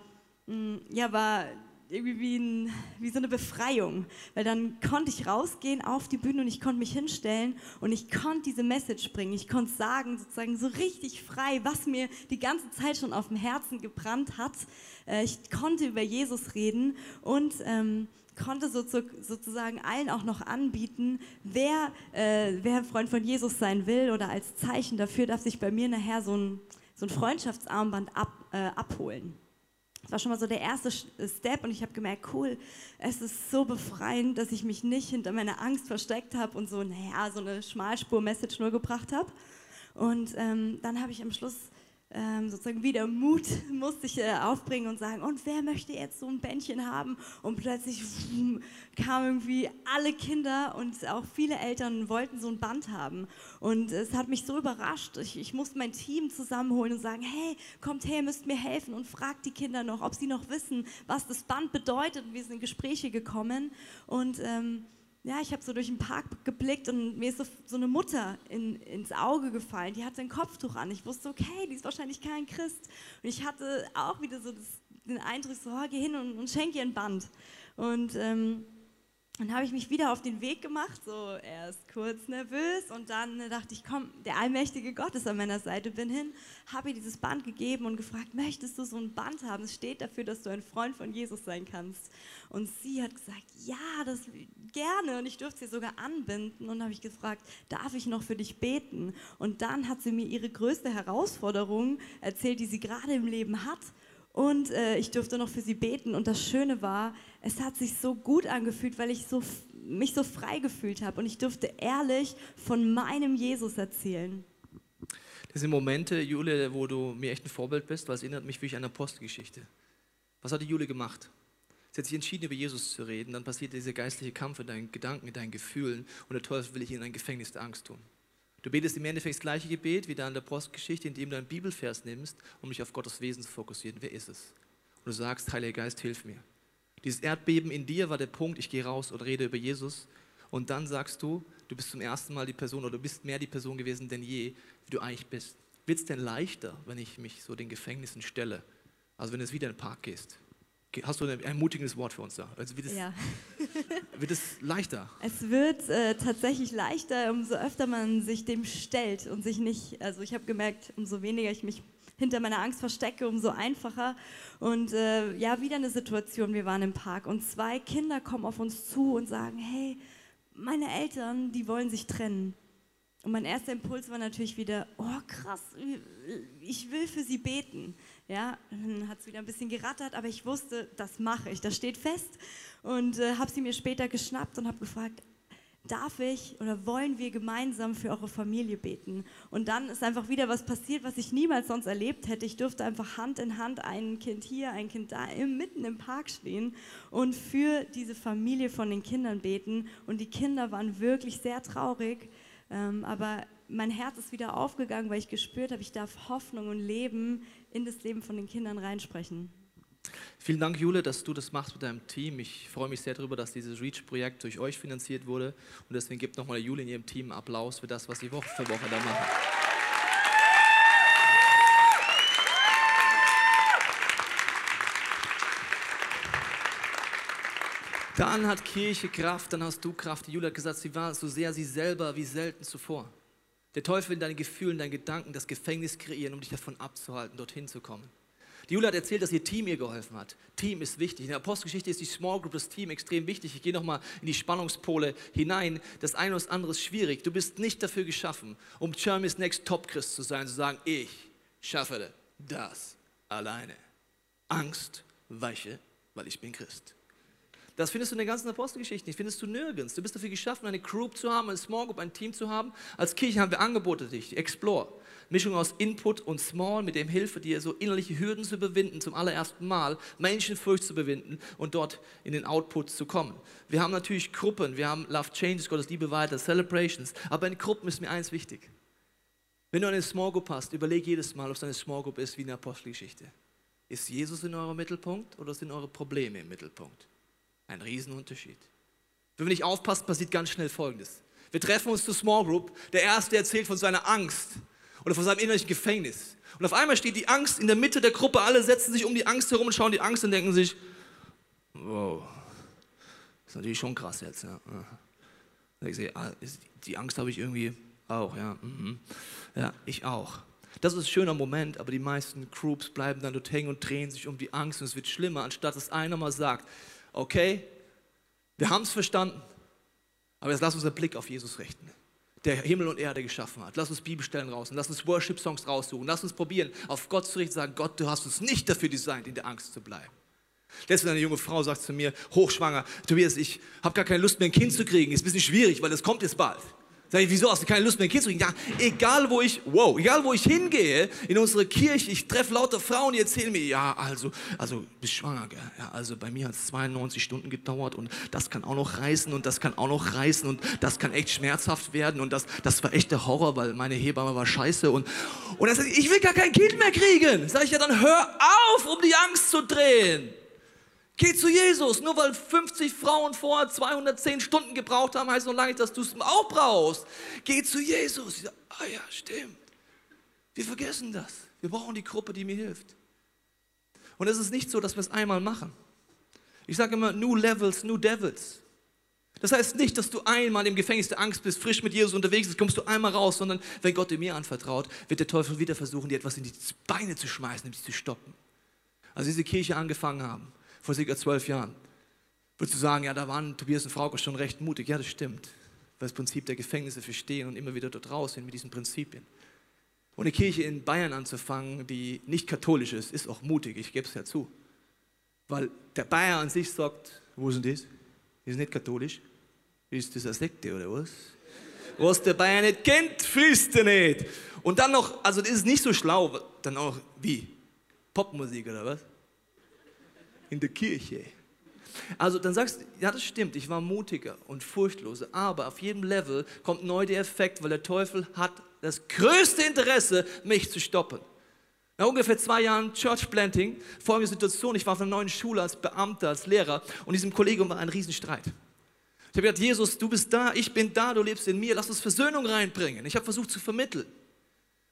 mh, mm, ja, war irgendwie wie, ein, wie, so eine Befreiung, weil dann konnte ich rausgehen auf die Bühne und ich konnte mich hinstellen und ich konnte diese Message bringen. Ich konnte sagen, sozusagen so richtig frei, was mir die ganze Zeit schon auf dem Herzen gebrannt hat. Äh, ich konnte über Jesus reden und ähm, konnte so zu, sozusagen allen auch noch anbieten, wer, äh, wer Freund von Jesus sein will oder als Zeichen dafür darf sich bei mir nachher so ein, so ein Freundschaftsarmband ab, äh, abholen. Das war schon mal so der erste Step und ich habe gemerkt, cool, es ist so befreiend, dass ich mich nicht hinter meiner Angst versteckt habe und so, naja, so eine Schmalspur-Message nur gebracht habe. Und ähm, dann habe ich am Schluss ähm, sozusagen wieder Mut musste ich äh, aufbringen und sagen, und wer möchte jetzt so ein Bändchen haben? Und plötzlich kamen irgendwie alle Kinder und auch viele Eltern wollten so ein Band haben. Und es hat mich so überrascht. Ich, ich musste mein Team zusammenholen und sagen, hey, kommt her, müsst mir helfen und fragt die Kinder noch, ob sie noch wissen, was das Band bedeutet. Und wir sind in Gespräche gekommen und ähm, ja, ich habe so durch den Park geblickt und mir ist so, so eine Mutter in, ins Auge gefallen. Die hatte ein Kopftuch an. Ich wusste, okay, die ist wahrscheinlich kein Christ. Und ich hatte auch wieder so das, den Eindruck, so, oh, geh hin und, und schenk ihr ein Band. Und ähm, dann habe ich mich wieder auf den Weg gemacht, so erst kurz nervös und dann dachte ich, komm, der allmächtige Gott ist an meiner Seite, bin hin, habe ihr dieses Band gegeben und gefragt, möchtest du so ein Band haben? Es steht dafür, dass du ein Freund von Jesus sein kannst. Und sie hat gesagt, ja, das gerne und ich durfte sie sogar anbinden und habe ich gefragt, darf ich noch für dich beten? Und dann hat sie mir ihre größte Herausforderung erzählt, die sie gerade im Leben hat und äh, ich durfte noch für sie beten. Und das Schöne war, es hat sich so gut angefühlt, weil ich so, mich so frei gefühlt habe. Und ich durfte ehrlich von meinem Jesus erzählen. Das sind Momente, Jule, wo du mir echt ein Vorbild bist, weil es erinnert mich wirklich an eine Apostelgeschichte. Was hat die Jule gemacht? Sie hat sich entschieden, über Jesus zu reden. Dann passiert dieser geistliche Kampf in deinen Gedanken, in deinen Gefühlen. Und der Teufel will dich in ein Gefängnis der Angst tun. Du betest im Endeffekt das gleiche Gebet wie da in der Postgeschichte, indem du einen Bibelvers nimmst, um dich auf Gottes Wesen zu fokussieren. Wer ist es? Und du sagst, Heiliger Geist, hilf mir. Dieses Erdbeben in dir war der Punkt, ich gehe raus und rede über Jesus. Und dann sagst du, du bist zum ersten Mal die Person oder du bist mehr die Person gewesen denn je, wie du eigentlich bist. Wird es denn leichter, wenn ich mich so den Gefängnissen stelle, als wenn du wieder in den Park gehst? Hast du ein ermutigendes Wort für uns da? Also wird, es, ja. wird es leichter? Es wird äh, tatsächlich leichter, umso öfter man sich dem stellt und sich nicht, also ich habe gemerkt, umso weniger ich mich hinter meiner Angst verstecke, umso einfacher. Und äh, ja, wieder eine Situation, wir waren im Park und zwei Kinder kommen auf uns zu und sagen, hey, meine Eltern, die wollen sich trennen. Und mein erster Impuls war natürlich wieder, oh krass, ich will für sie beten. Ja, dann hat es wieder ein bisschen gerattert, aber ich wusste, das mache ich, das steht fest. Und äh, habe sie mir später geschnappt und habe gefragt, darf ich oder wollen wir gemeinsam für eure Familie beten? Und dann ist einfach wieder was passiert, was ich niemals sonst erlebt hätte. Ich durfte einfach Hand in Hand ein Kind hier, ein Kind da, mitten im Park stehen und für diese Familie von den Kindern beten. Und die Kinder waren wirklich sehr traurig, ähm, aber mein Herz ist wieder aufgegangen, weil ich gespürt habe, ich darf Hoffnung und Leben in das Leben von den Kindern reinsprechen. Vielen Dank, Jule, dass du das machst mit deinem Team. Ich freue mich sehr darüber, dass dieses REACH-Projekt durch euch finanziert wurde. Und deswegen gibt nochmal Jule in ihrem Team Applaus für das, was sie Woche für Woche da machen. Dann hat Kirche Kraft, dann hast du Kraft. Jule hat gesagt, sie war so sehr sie selber wie selten zuvor. Der Teufel will deine Gefühle, deine Gedanken das Gefängnis kreieren, um dich davon abzuhalten, dorthin zu kommen. Die Jule hat erzählt, dass ihr Team ihr geholfen hat. Team ist wichtig. In der Apostelgeschichte ist die Small Group, das Team extrem wichtig. Ich gehe nochmal in die Spannungspole hinein. Das eine oder andere ist schwierig. Du bist nicht dafür geschaffen, um Germany's Next Top Christ zu sein, zu sagen, ich schaffe das alleine. Angst weiche, weil ich bin Christ. Das findest du in der ganzen Apostelgeschichte nicht, findest du nirgends. Du bist dafür geschaffen, eine Group zu haben, eine Small Group, ein Team zu haben. Als Kirche haben wir Angebote dich, Explore. Mischung aus Input und Small, mit dem Hilfe dir so innerliche Hürden zu überwinden, zum allerersten Mal Menschenfurcht zu überwinden und dort in den Output zu kommen. Wir haben natürlich Gruppen, wir haben Love Changes, Gottes Liebe weiter, Celebrations, aber in Gruppen ist mir eins wichtig. Wenn du eine Small Group hast, überleg jedes Mal, ob es eine Small Group ist wie eine Apostelgeschichte. Ist Jesus in eurem Mittelpunkt oder sind eure Probleme im Mittelpunkt? Ein Riesenunterschied. Wenn wir nicht aufpassen, passiert ganz schnell Folgendes. Wir treffen uns zur Small Group. Der Erste erzählt von seiner Angst oder von seinem innerlichen Gefängnis. Und auf einmal steht die Angst in der Mitte der Gruppe. Alle setzen sich um die Angst herum und schauen die Angst und denken sich, wow, das ist natürlich schon krass jetzt. Ja. Ah, die Angst habe ich irgendwie auch. Ja. Mhm. ja, ich auch. Das ist ein schöner Moment, aber die meisten Groups bleiben dann dort hängen und drehen sich um die Angst und es wird schlimmer, anstatt dass einer mal sagt, okay, wir haben es verstanden, aber jetzt lass uns den Blick auf Jesus richten der Himmel und Erde geschaffen hat. Lass uns Bibelstellen raussuchen, lass uns Worship-Songs raussuchen, lass uns probieren, auf Gott zu richten, sagen, Gott, du hast uns nicht dafür designt, in der Angst zu bleiben. Letztens eine junge Frau sagt zu mir, hochschwanger, Tobias, ich habe gar keine Lust mehr ein Kind zu kriegen, ist ein bisschen schwierig, weil es kommt jetzt bald. Sag ich, wieso hast du keine Lust mehr, ein Kind zu kriegen? Ja, egal wo ich, wow, egal wo ich hingehe, in unsere Kirche, ich treffe lauter Frauen, die erzählen mir, ja, also, also, bist schwanger, gell? Ja, also bei mir hat es 92 Stunden gedauert und das kann auch noch reißen und das kann auch noch reißen und das kann echt schmerzhaft werden und das, das war echt der Horror, weil meine Hebamme war scheiße und, und dann sagt ich will gar kein Kind mehr kriegen. Sag ich, ja, dann hör auf, um die Angst zu drehen. Geh zu Jesus. Nur weil 50 Frauen vorher 210 Stunden gebraucht haben, heißt noch lange nicht, dass du es auch brauchst. Geh zu Jesus. Ah ja, stimmt. Wir vergessen das. Wir brauchen die Gruppe, die mir hilft. Und es ist nicht so, dass wir es einmal machen. Ich sage immer, new levels, new devils. Das heißt nicht, dass du einmal im Gefängnis der Angst bist, frisch mit Jesus unterwegs bist, kommst du einmal raus, sondern wenn Gott dir mir anvertraut, wird der Teufel wieder versuchen, dir etwas in die Beine zu schmeißen, um dich zu stoppen. Als diese Kirche angefangen haben, vor circa zwölf Jahren. Würdest du sagen, ja, da waren Tobias und Frauke schon recht mutig? Ja, das stimmt. Weil das Prinzip der Gefängnisse verstehen und immer wieder dort raus sind mit diesen Prinzipien. Und eine Kirche in Bayern anzufangen, die nicht katholisch ist, ist auch mutig, ich gebe es ja zu. Weil der Bayer an sich sagt, wo denn das? Ist nicht katholisch. Ist das eine Sekte oder was? Was der Bayer nicht kennt, frisst er nicht. Und dann noch, also das ist nicht so schlau, dann auch wie? Popmusik oder was? In der Kirche. Also dann sagst du, ja das stimmt, ich war mutiger und furchtloser, aber auf jedem Level kommt neu der Effekt, weil der Teufel hat das größte Interesse, mich zu stoppen. Nach ungefähr zwei Jahren Church Planting, folgende Situation, ich war auf einer neuen Schule als Beamter, als Lehrer und diesem Kollegium war ein Riesenstreit. Ich habe gesagt, Jesus, du bist da, ich bin da, du lebst in mir, lass uns Versöhnung reinbringen. Ich habe versucht zu vermitteln.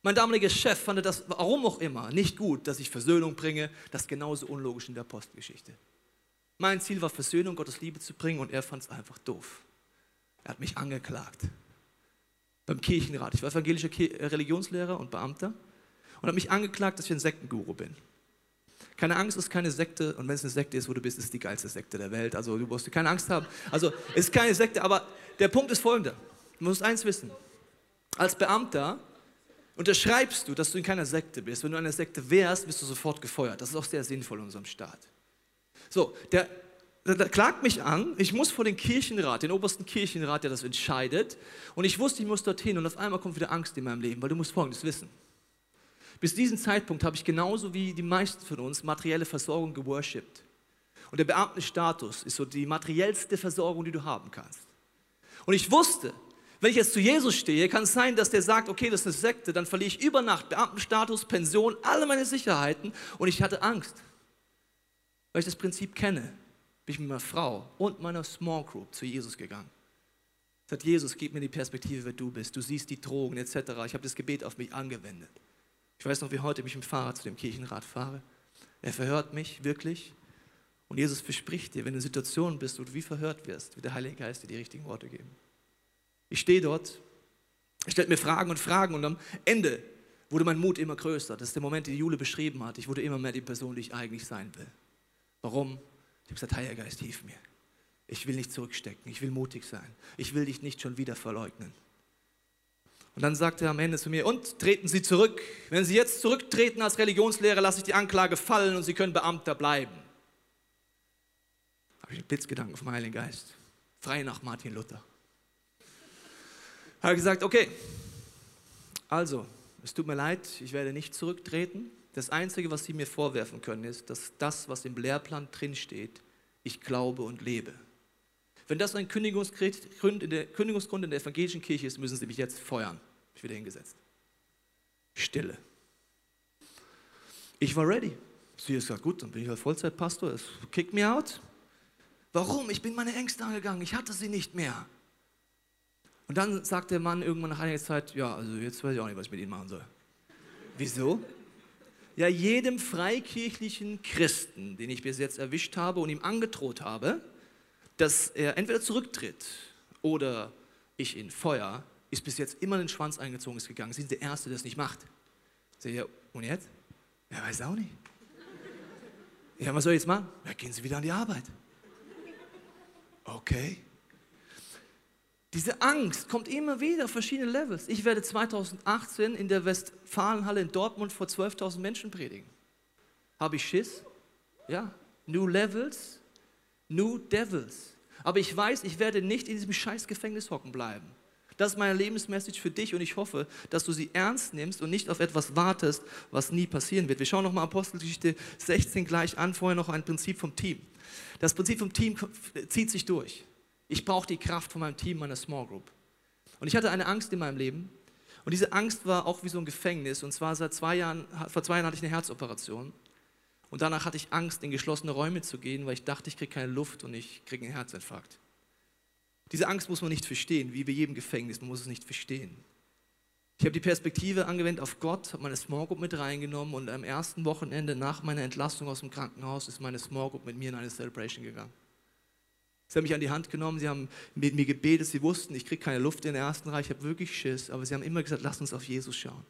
Mein damaliger Chef fand das, warum auch immer, nicht gut, dass ich Versöhnung bringe. Das ist genauso unlogisch in der Apostelgeschichte. Mein Ziel war, Versöhnung, Gottes Liebe zu bringen und er fand es einfach doof. Er hat mich angeklagt. Beim Kirchenrat. Ich war evangelischer Religionslehrer und Beamter und hat mich angeklagt, dass ich ein Sektenguru bin. Keine Angst, es ist keine Sekte und wenn es eine Sekte ist, wo du bist, ist es die geilste Sekte der Welt. Also du musst keine Angst haben. Also es ist keine Sekte, aber der Punkt ist folgender. Du musst eins wissen. Als Beamter unterschreibst du, dass du in keiner Sekte bist. Wenn du in einer Sekte wärst, bist du sofort gefeuert. Das ist auch sehr sinnvoll in unserem Staat. So, der, der, der klagt mich an. Ich muss vor den Kirchenrat, den obersten Kirchenrat, der das entscheidet. Und ich wusste, ich muss dorthin. Und auf einmal kommt wieder Angst in meinem Leben, weil du musst Folgendes wissen. Bis diesen Zeitpunkt habe ich genauso wie die meisten von uns materielle Versorgung geworshipped. Und der Beamtenstatus ist so die materiellste Versorgung, die du haben kannst. Und ich wusste, wenn ich jetzt zu Jesus stehe, kann es sein, dass der sagt, okay, das ist eine Sekte, dann verliere ich über Nacht Beamtenstatus, Pension, alle meine Sicherheiten und ich hatte Angst. Weil ich das Prinzip kenne, bin ich mit meiner Frau und meiner Small Group zu Jesus gegangen. Sagt Jesus, gib mir die Perspektive, wer du bist. Du siehst die Drogen etc. Ich habe das Gebet auf mich angewendet. Ich weiß noch, wie heute ich mit dem Fahrrad zu dem Kirchenrat fahre. Er verhört mich wirklich. Und Jesus verspricht dir, wenn du in Situationen bist, wo du wie verhört wirst, wird der Heilige Geist dir die richtigen Worte geben. Ich stehe dort, ich stelle mir Fragen und Fragen und am Ende wurde mein Mut immer größer. Das ist der Moment, den Jule beschrieben hat. Ich wurde immer mehr die Person, die ich eigentlich sein will. Warum? Ich habe gesagt, Heiliger Geist, hilf mir. Ich will nicht zurückstecken, ich will mutig sein. Ich will dich nicht schon wieder verleugnen. Und dann sagte er am Ende zu mir, und treten Sie zurück. Wenn Sie jetzt zurücktreten als Religionslehrer, lasse ich die Anklage fallen und Sie können Beamter bleiben. Da habe ich einen Blitzgedanken vom Heiligen Geist. Frei nach Martin Luther habe gesagt, okay, also, es tut mir leid, ich werde nicht zurücktreten. Das Einzige, was Sie mir vorwerfen können, ist, dass das, was im Lehrplan drinsteht, ich glaube und lebe. Wenn das ein Kündigungsgrund in der, Kündigungsgrund in der evangelischen Kirche ist, müssen Sie mich jetzt feuern. Ich wieder hingesetzt. Stille. Ich war ready. Sie hat gesagt, gut, dann bin ich halt Vollzeitpastor. Kick me out. Warum? Ich bin meine Ängste angegangen. Ich hatte sie nicht mehr. Und dann sagt der Mann irgendwann nach einiger Zeit, ja, also jetzt weiß ich auch nicht, was ich mit Ihnen machen soll. Wieso? Ja, jedem freikirchlichen Christen, den ich bis jetzt erwischt habe und ihm angedroht habe, dass er entweder zurücktritt oder ich ihn feuer, ist bis jetzt immer den Schwanz eingezogen ist gegangen. Sie sind der Erste, der es nicht macht. Ich, ja, und jetzt? Ja, weiß auch nicht. Ja, was soll ich jetzt machen? Ja, gehen Sie wieder an die Arbeit. Okay. Diese Angst kommt immer wieder auf verschiedene Levels. Ich werde 2018 in der Westfalenhalle in Dortmund vor 12.000 Menschen predigen. Habe ich Schiss? Ja. New Levels, New Devils. Aber ich weiß, ich werde nicht in diesem scheiß Gefängnis hocken bleiben. Das ist meine Lebensmessage für dich und ich hoffe, dass du sie ernst nimmst und nicht auf etwas wartest, was nie passieren wird. Wir schauen nochmal Apostelgeschichte 16 gleich an, vorher noch ein Prinzip vom Team. Das Prinzip vom Team zieht sich durch. Ich brauche die Kraft von meinem Team, meiner Small Group. Und ich hatte eine Angst in meinem Leben. Und diese Angst war auch wie so ein Gefängnis. Und zwar seit zwei Jahren, vor zwei Jahren hatte ich eine Herzoperation. Und danach hatte ich Angst, in geschlossene Räume zu gehen, weil ich dachte, ich kriege keine Luft und ich kriege einen Herzinfarkt. Diese Angst muss man nicht verstehen, wie bei jedem Gefängnis. Man muss es nicht verstehen. Ich habe die Perspektive angewendet auf Gott, habe meine Small Group mit reingenommen und am ersten Wochenende nach meiner Entlassung aus dem Krankenhaus ist meine Small Group mit mir in eine Celebration gegangen. Sie haben mich an die Hand genommen, sie haben mit mir gebetet, sie wussten, ich kriege keine Luft in der ersten Reihe, ich habe wirklich Schiss, aber sie haben immer gesagt, lass uns auf Jesus schauen.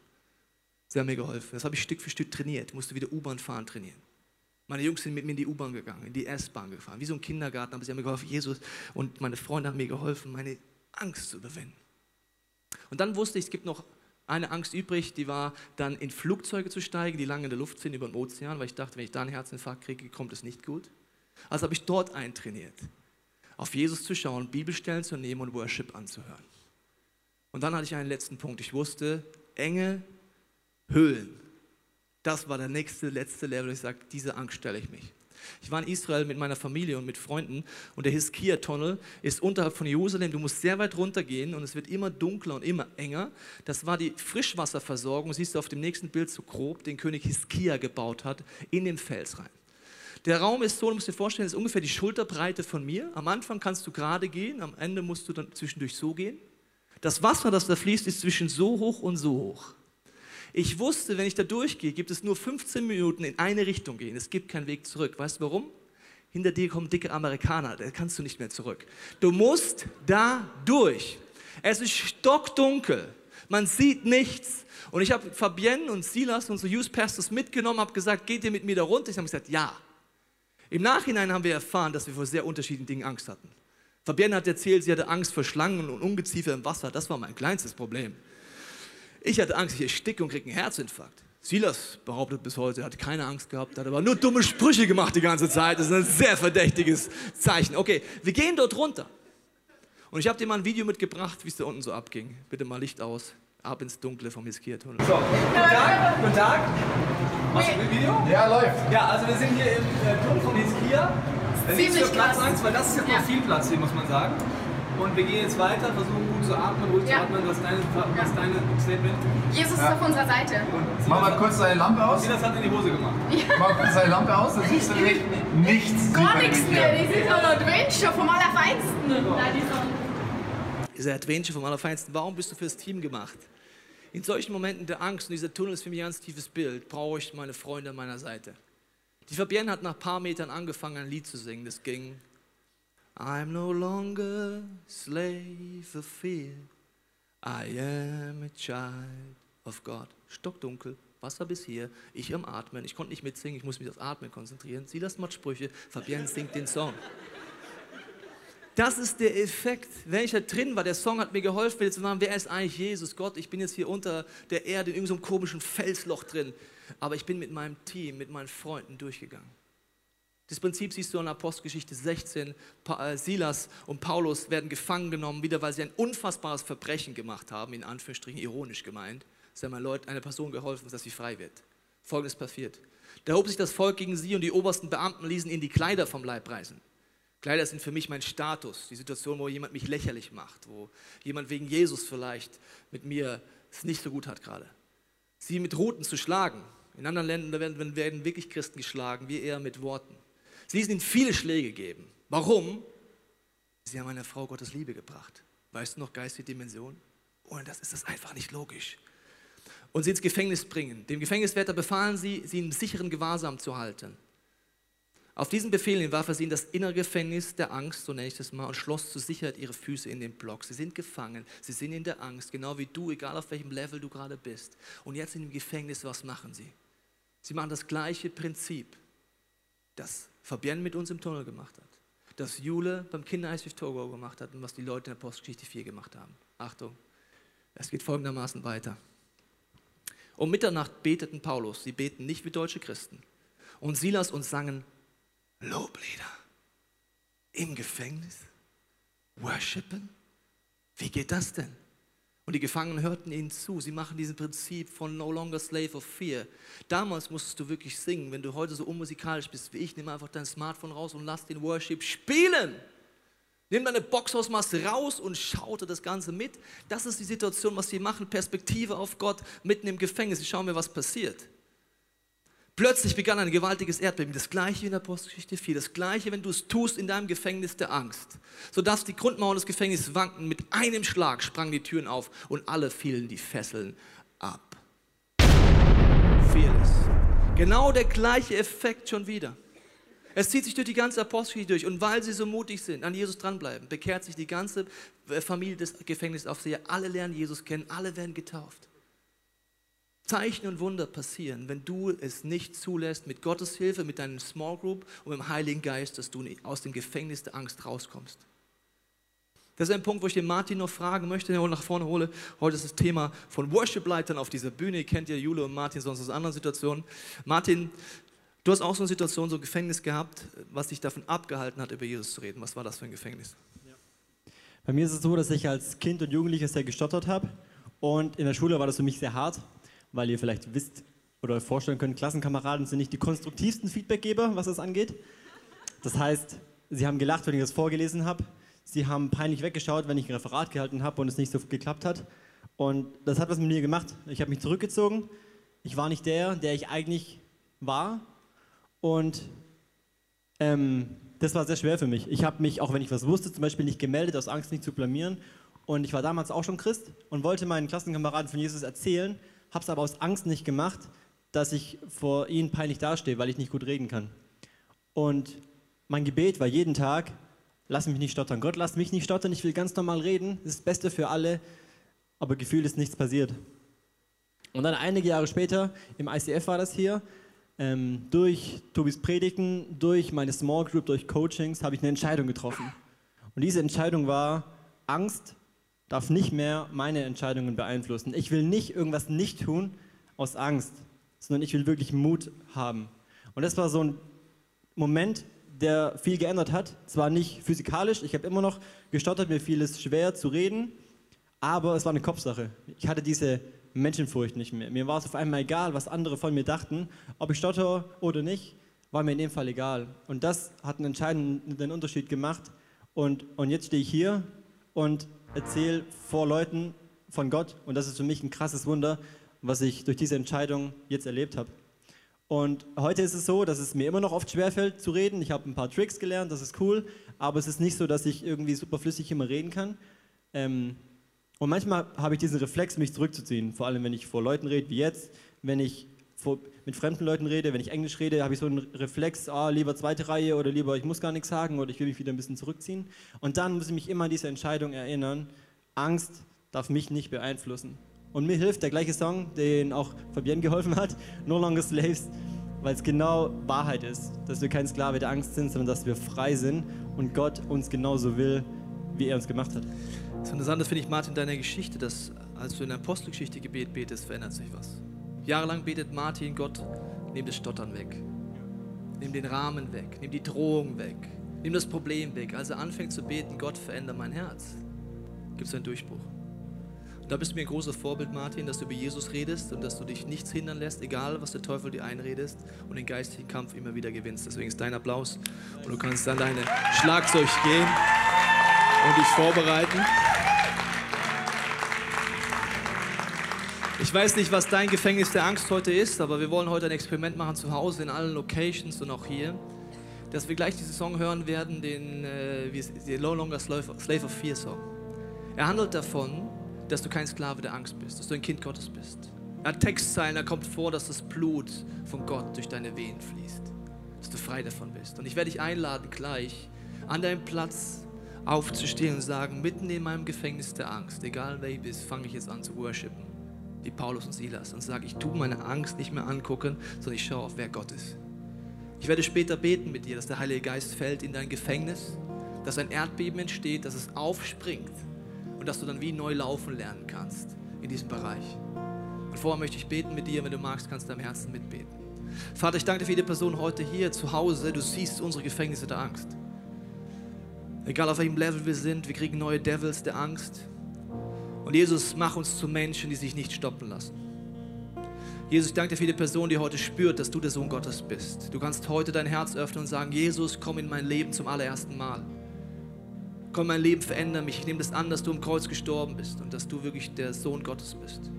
Sie haben mir geholfen. Das habe ich Stück für Stück trainiert, ich musste wieder U-Bahn fahren trainieren. Meine Jungs sind mit mir in die U-Bahn gegangen, in die S-Bahn gefahren, wie so ein Kindergarten, aber sie haben mir geholfen, Jesus und meine Freunde haben mir geholfen, meine Angst zu überwinden. Und dann wusste ich, es gibt noch eine Angst übrig, die war dann in Flugzeuge zu steigen, die lange in der Luft sind über den Ozean, weil ich dachte, wenn ich da einen Herzinfarkt kriege, kommt es nicht gut. Also habe ich dort eintrainiert auf Jesus zu schauen, Bibelstellen zu nehmen und Worship anzuhören. Und dann hatte ich einen letzten Punkt. Ich wusste, enge Höhlen. Das war der nächste, letzte Level. Ich sagte, diese Angst stelle ich mich. Ich war in Israel mit meiner Familie und mit Freunden und der Hiskia-Tunnel ist unterhalb von Jerusalem. Du musst sehr weit runtergehen und es wird immer dunkler und immer enger. Das war die Frischwasserversorgung, siehst du auf dem nächsten Bild so grob, den König Hiskia gebaut hat, in den Fels rein. Der Raum ist so, du musst dir vorstellen, ist ungefähr die Schulterbreite von mir. Am Anfang kannst du gerade gehen, am Ende musst du dann zwischendurch so gehen. Das Wasser, das da fließt, ist zwischen so hoch und so hoch. Ich wusste, wenn ich da durchgehe, gibt es nur 15 Minuten in eine Richtung gehen. Es gibt keinen Weg zurück. Weißt du warum? Hinter dir kommen dicke Amerikaner, da kannst du nicht mehr zurück. Du musst da durch. Es ist stockdunkel. Man sieht nichts. Und ich habe Fabienne und Silas, unsere Youth Pastors, mitgenommen, habe gesagt, geht ihr mit mir da runter? Ich habe gesagt, ja. Im Nachhinein haben wir erfahren, dass wir vor sehr unterschiedlichen Dingen Angst hatten. Fabienne hat erzählt, sie hatte Angst vor Schlangen und Ungeziefer im Wasser. Das war mein kleinstes Problem. Ich hatte Angst, ich ersticke und kriege einen Herzinfarkt. Silas behauptet bis heute, er hat keine Angst gehabt, hat aber nur dumme Sprüche gemacht die ganze Zeit. Das ist ein sehr verdächtiges Zeichen. Okay, wir gehen dort runter. Und ich habe dir mal ein Video mitgebracht, wie es da unten so abging. Bitte mal Licht aus. Ab ins Dunkle vom Hiskir-Tunnel. So, guten Tag, guten Tag. Machst du ein Video? Ja, läuft. Ja, also wir sind hier im äh, Tunnel vom Hiskir. Das ist für Platz 1, weil das ist jetzt Ja. noch viel Platz hier, muss man sagen. Und wir gehen jetzt weiter, versuchen gut zu atmen, ruhig zu Ja. atmen. Was ist deine, was deine Statement? Jesus ist auf unserer Seite. Mach mal kurz deine Lampe aus. Silas hat in die Hose gemacht. Mach mal kurz deine Lampe aus, dann siehst du nämlich nichts. Gar nichts nicht mehr. Das ist ein Adventure vom Allerfeinsten. Die Sonne. Dieser Adventure vom Allerfeinsten. Warum bist du fürs Team gemacht? In solchen Momenten der Angst, und dieser Tunnel ist für mich ein ganz tiefes Bild, brauche ich meine Freunde an meiner Seite. Die Fabienne hat nach ein paar Metern angefangen, ein Lied zu singen. Das ging I'm no longer slave of fear. I am a child of God. Stockdunkel, Wasser bis hier, ich am Atmen. Ich konnte nicht mitsingen, ich muss mich aufs Atmen konzentrieren. Sie das macht Sprüche, Fabienne singt den Song. Das ist der Effekt. Wenn ich da drin war, der Song hat mir geholfen, wieder zu machen, wer ist eigentlich Jesus? Gott, ich bin jetzt hier unter der Erde in irgendeinem komischen Felsloch drin. Aber ich bin mit meinem Team, mit meinen Freunden durchgegangen. Das Prinzip siehst du in Apostelgeschichte 16. Pa äh, Silas und Paulus werden gefangen genommen, wieder weil sie ein unfassbares Verbrechen gemacht haben, in Anführungsstrichen ironisch gemeint. Sie haben Leute, einer Person geholfen, dass sie frei wird. Folgendes passiert. Da hob sich das Volk gegen sie und die obersten Beamten ließen ihnen die Kleider vom Leib reißen. Kleider sind für mich mein Status, die Situation, wo jemand mich lächerlich macht, wo jemand wegen Jesus vielleicht mit mir es nicht so gut hat gerade. Sie mit Ruten zu schlagen. In anderen Ländern werden, wirklich Christen geschlagen, wir eher mit Worten. Sie ließen ihnen viele Schläge geben. Warum? Sie haben einer Frau Gottes Liebe gebracht. Weißt du noch geistige Dimension? Ohne das ist das einfach nicht logisch. Und sie ins Gefängnis bringen. Dem Gefängniswärter befahlen sie, sie im sicheren Gewahrsam zu halten. Auf diesen Befehl warf er sie in das innere Gefängnis der Angst, so nenne ich das mal, und schloss zur Sicherheit ihre Füße in den Block. Sie sind gefangen, sie sind in der Angst, genau wie du, egal auf welchem Level du gerade bist. Und jetzt in dem Gefängnis, was machen sie? Sie machen das gleiche Prinzip, das Fabienne mit uns im Tunnel gemacht hat, das Jule beim Kindereis with Togo gemacht hat und was die Leute in der Postgeschichte 4 gemacht haben. Achtung, es geht folgendermaßen weiter. Um Mitternacht beteten Paulus, sie beten nicht wie deutsche Christen, und Silas und sangen Loblieder im Gefängnis, worshipen. Wie geht das denn? Und die Gefangenen hörten ihnen zu. Sie machen diesen Prinzip von No Longer Slave of Fear. Damals musstest du wirklich singen. Wenn du heute so unmusikalisch bist wie ich, nimm einfach dein Smartphone raus und lass den Worship spielen. Nimm deine Boxhausmaske raus und schaute das Ganze mit. Das ist die Situation, was sie machen. Perspektive auf Gott mitten im Gefängnis. Ich schaue mir, was passiert. Plötzlich begann ein gewaltiges Erdbeben. Das gleiche in der Apostelgeschichte 4. Das gleiche, wenn du es tust in deinem Gefängnis der Angst. Sodass die Grundmauern des Gefängnisses wankten. Mit einem Schlag sprangen die Türen auf und alle fielen die Fesseln ab. Fearless. Genau der gleiche Effekt schon wieder. Es zieht sich durch die ganze Apostelgeschichte durch. Und weil sie so mutig sind, an Jesus dranbleiben, bekehrt sich die ganze äh, Familie des Gefängnisaufsehers. Alle lernen Jesus kennen, alle werden getauft. Zeichen und Wunder passieren, wenn du es nicht zulässt, mit Gottes Hilfe, mit deinem Small Group und mit dem Heiligen Geist, dass du aus dem Gefängnis der Angst rauskommst. Das ist ein Punkt, wo ich den Martin noch fragen möchte, den ich nach vorne hole. Heute ist das Thema von Worship-Leitern auf dieser Bühne. Ihr kennt ja Jule und Martin sonst aus anderen Situationen. Martin, du hast auch so eine Situation, so ein Gefängnis gehabt, was dich davon abgehalten hat, über Jesus zu reden. Was war das für ein Gefängnis? Bei mir ist es so, dass ich als Kind und Jugendlicher sehr gestottert habe. Und in der Schule war das für mich sehr hart, weil ihr vielleicht wisst oder euch vorstellen könnt, Klassenkameraden sind nicht die konstruktivsten Feedbackgeber, was das angeht. Das heißt, sie haben gelacht, wenn ich das vorgelesen habe. Sie haben peinlich weggeschaut, wenn ich ein Referat gehalten habe und es nicht so geklappt hat. Und das hat was mit mir gemacht. Ich habe mich zurückgezogen. Ich war nicht der, der ich eigentlich war. Und ähm, das war sehr schwer für mich. Ich habe mich, auch wenn ich was wusste, zum Beispiel nicht gemeldet, aus Angst nicht zu blamieren. Und ich war damals auch schon Christ und wollte meinen Klassenkameraden von Jesus erzählen, habe es aber aus Angst nicht gemacht, dass ich vor ihnen peinlich dastehe, weil ich nicht gut reden kann. Und mein Gebet war jeden Tag, lass mich nicht stottern. Gott, lass mich nicht stottern, ich will ganz normal reden, das ist das Beste für alle, aber gefühlt ist nichts passiert. Und dann einige Jahre später, im ICF war das hier, ähm, durch Tobis Predigten, durch meine Small Group, durch Coachings, habe ich eine Entscheidung getroffen. Und diese Entscheidung war, Angst darf nicht mehr meine Entscheidungen beeinflussen. Ich will nicht irgendwas nicht tun aus Angst, sondern ich will wirklich Mut haben. Und das war so ein Moment, der viel geändert hat. Zwar nicht physikalisch, ich habe immer noch gestottert, mir fiel es schwer zu reden, aber es war eine Kopfsache. Ich hatte diese Menschenfurcht nicht mehr. Mir war es auf einmal egal, was andere von mir dachten. Ob ich stotter oder nicht, war mir in dem Fall egal. Und das hat einen entscheidenden Unterschied gemacht. Und, und jetzt stehe ich hier und erzähle vor Leuten von Gott. Und das ist für mich ein krasses Wunder, was ich durch diese Entscheidung jetzt erlebt habe. Und heute ist es so, dass es mir immer noch oft schwerfällt zu reden. Ich habe ein paar Tricks gelernt, das ist cool, aber es ist nicht so, dass ich irgendwie super flüssig immer reden kann. Ähm, und manchmal habe ich diesen Reflex, mich zurückzuziehen, vor allem wenn ich vor Leuten rede, wie jetzt, wenn ich vor, mit fremden Leuten rede, wenn ich Englisch rede, habe ich so einen Reflex, ah, lieber zweite Reihe oder lieber ich muss gar nichts sagen oder ich will mich wieder ein bisschen zurückziehen. Und dann muss ich mich immer an diese Entscheidung erinnern, Angst darf mich nicht beeinflussen. Und mir hilft der gleiche Song, den auch Fabienne geholfen hat, No Longer Slaves, weil es genau Wahrheit ist, dass wir kein Sklave der Angst sind, sondern dass wir frei sind und Gott uns genauso will, wie er uns gemacht hat. Das Interessante finde ich, Martin, deine Geschichte, dass als du in der Apostelgeschichte Gebet betest, verändert sich was. Jahrelang betet Martin, Gott, nimm das Stottern weg. Nimm den Rahmen weg, nimm die Drohung weg, nimm das Problem weg. Als er anfängt zu beten, Gott, verändere mein Herz, gibt es einen Durchbruch. Da bist du mir ein großes Vorbild, Martin, dass du über Jesus redest und dass du dich nichts hindern lässt, egal was der Teufel dir einredest und den geistigen Kampf immer wieder gewinnst. Deswegen ist dein Applaus und du kannst dann deine Schlagzeug gehen und dich vorbereiten. Ich weiß nicht, was dein Gefängnis der Angst heute ist, aber wir wollen heute ein Experiment machen zu Hause in allen Locations und auch hier, dass wir gleich diesen Song hören werden, den, äh, No Longer Slave of Fear Song. Er handelt davon, dass du kein Sklave der Angst bist, dass du ein Kind Gottes bist. Er hat Textzeilen, da kommt vor, dass das Blut von Gott durch deine Venen fließt, dass du frei davon bist. Und ich werde dich einladen, gleich an deinem Platz aufzustehen und sagen, mitten in meinem Gefängnis der Angst, egal wer du bist, fange ich jetzt an zu worshipen, wie Paulus und Silas, und sage, ich tue meine Angst nicht mehr angucken, sondern ich schaue auf, wer Gott ist. Ich werde später beten mit dir, dass der Heilige Geist fällt in dein Gefängnis, dass ein Erdbeben entsteht, dass es aufspringt und dass du dann wie neu laufen lernen kannst in diesem Bereich. Und vorher möchte ich beten mit dir, wenn du magst, kannst du deinem Herzen mitbeten. Vater, ich danke dir für jede Person heute hier zu Hause. Du siehst unsere Gefängnisse der Angst. Egal auf welchem Level wir sind, wir kriegen neue Devils der Angst. Und Jesus, mach uns zu Menschen, die sich nicht stoppen lassen. Jesus, ich danke dir für jede Person, die heute spürt, dass du der Sohn Gottes bist. Du kannst heute dein Herz öffnen und sagen, Jesus, komm in mein Leben zum allerersten Mal. Komm, mein Leben verändere mich. Ich nehme das an, dass du am Kreuz gestorben bist und dass du wirklich der Sohn Gottes bist.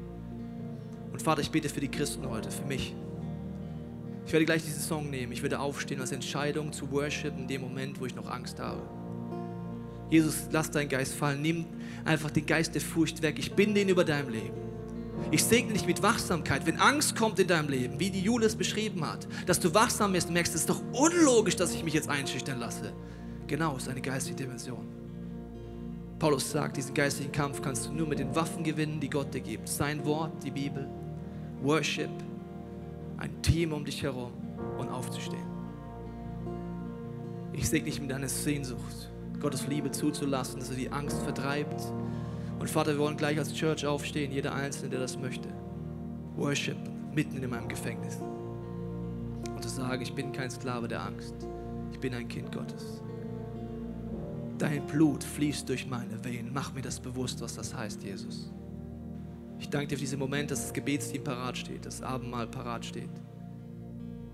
Und Vater, ich bete für die Christen heute, für mich. Ich werde gleich diesen Song nehmen. Ich werde aufstehen als Entscheidung zu worship in dem Moment, wo ich noch Angst habe. Jesus, lass deinen Geist fallen. Nimm einfach den Geist der Furcht weg. Ich bin den über deinem Leben. Ich segne dich mit Wachsamkeit. Wenn Angst kommt in deinem Leben, wie die Julius beschrieben hat, dass du wachsam bist merkst, es ist doch unlogisch, dass ich mich jetzt einschüchtern lasse. Genau, es ist eine geistige Dimension. Paulus sagt, diesen geistigen Kampf kannst du nur mit den Waffen gewinnen, die Gott dir gibt. Sein Wort, die Bibel, Worship, ein Team um dich herum und aufzustehen. Ich segne dich mit deiner Sehnsucht, Gottes Liebe zuzulassen, dass er die Angst vertreibt. Und Vater, wir wollen gleich als Church aufstehen, jeder Einzelne, der das möchte. Worship mitten in meinem Gefängnis. Und zu sagen, ich bin kein Sklave der Angst, ich bin ein Kind Gottes. Dein Blut fließt durch meine Venen. Mach mir das bewusst, was das heißt, Jesus. Ich danke dir für diesen Moment, dass das Gebetsteam parat steht, das Abendmahl parat steht.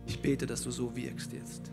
Ich bete, dass du so wirkst jetzt.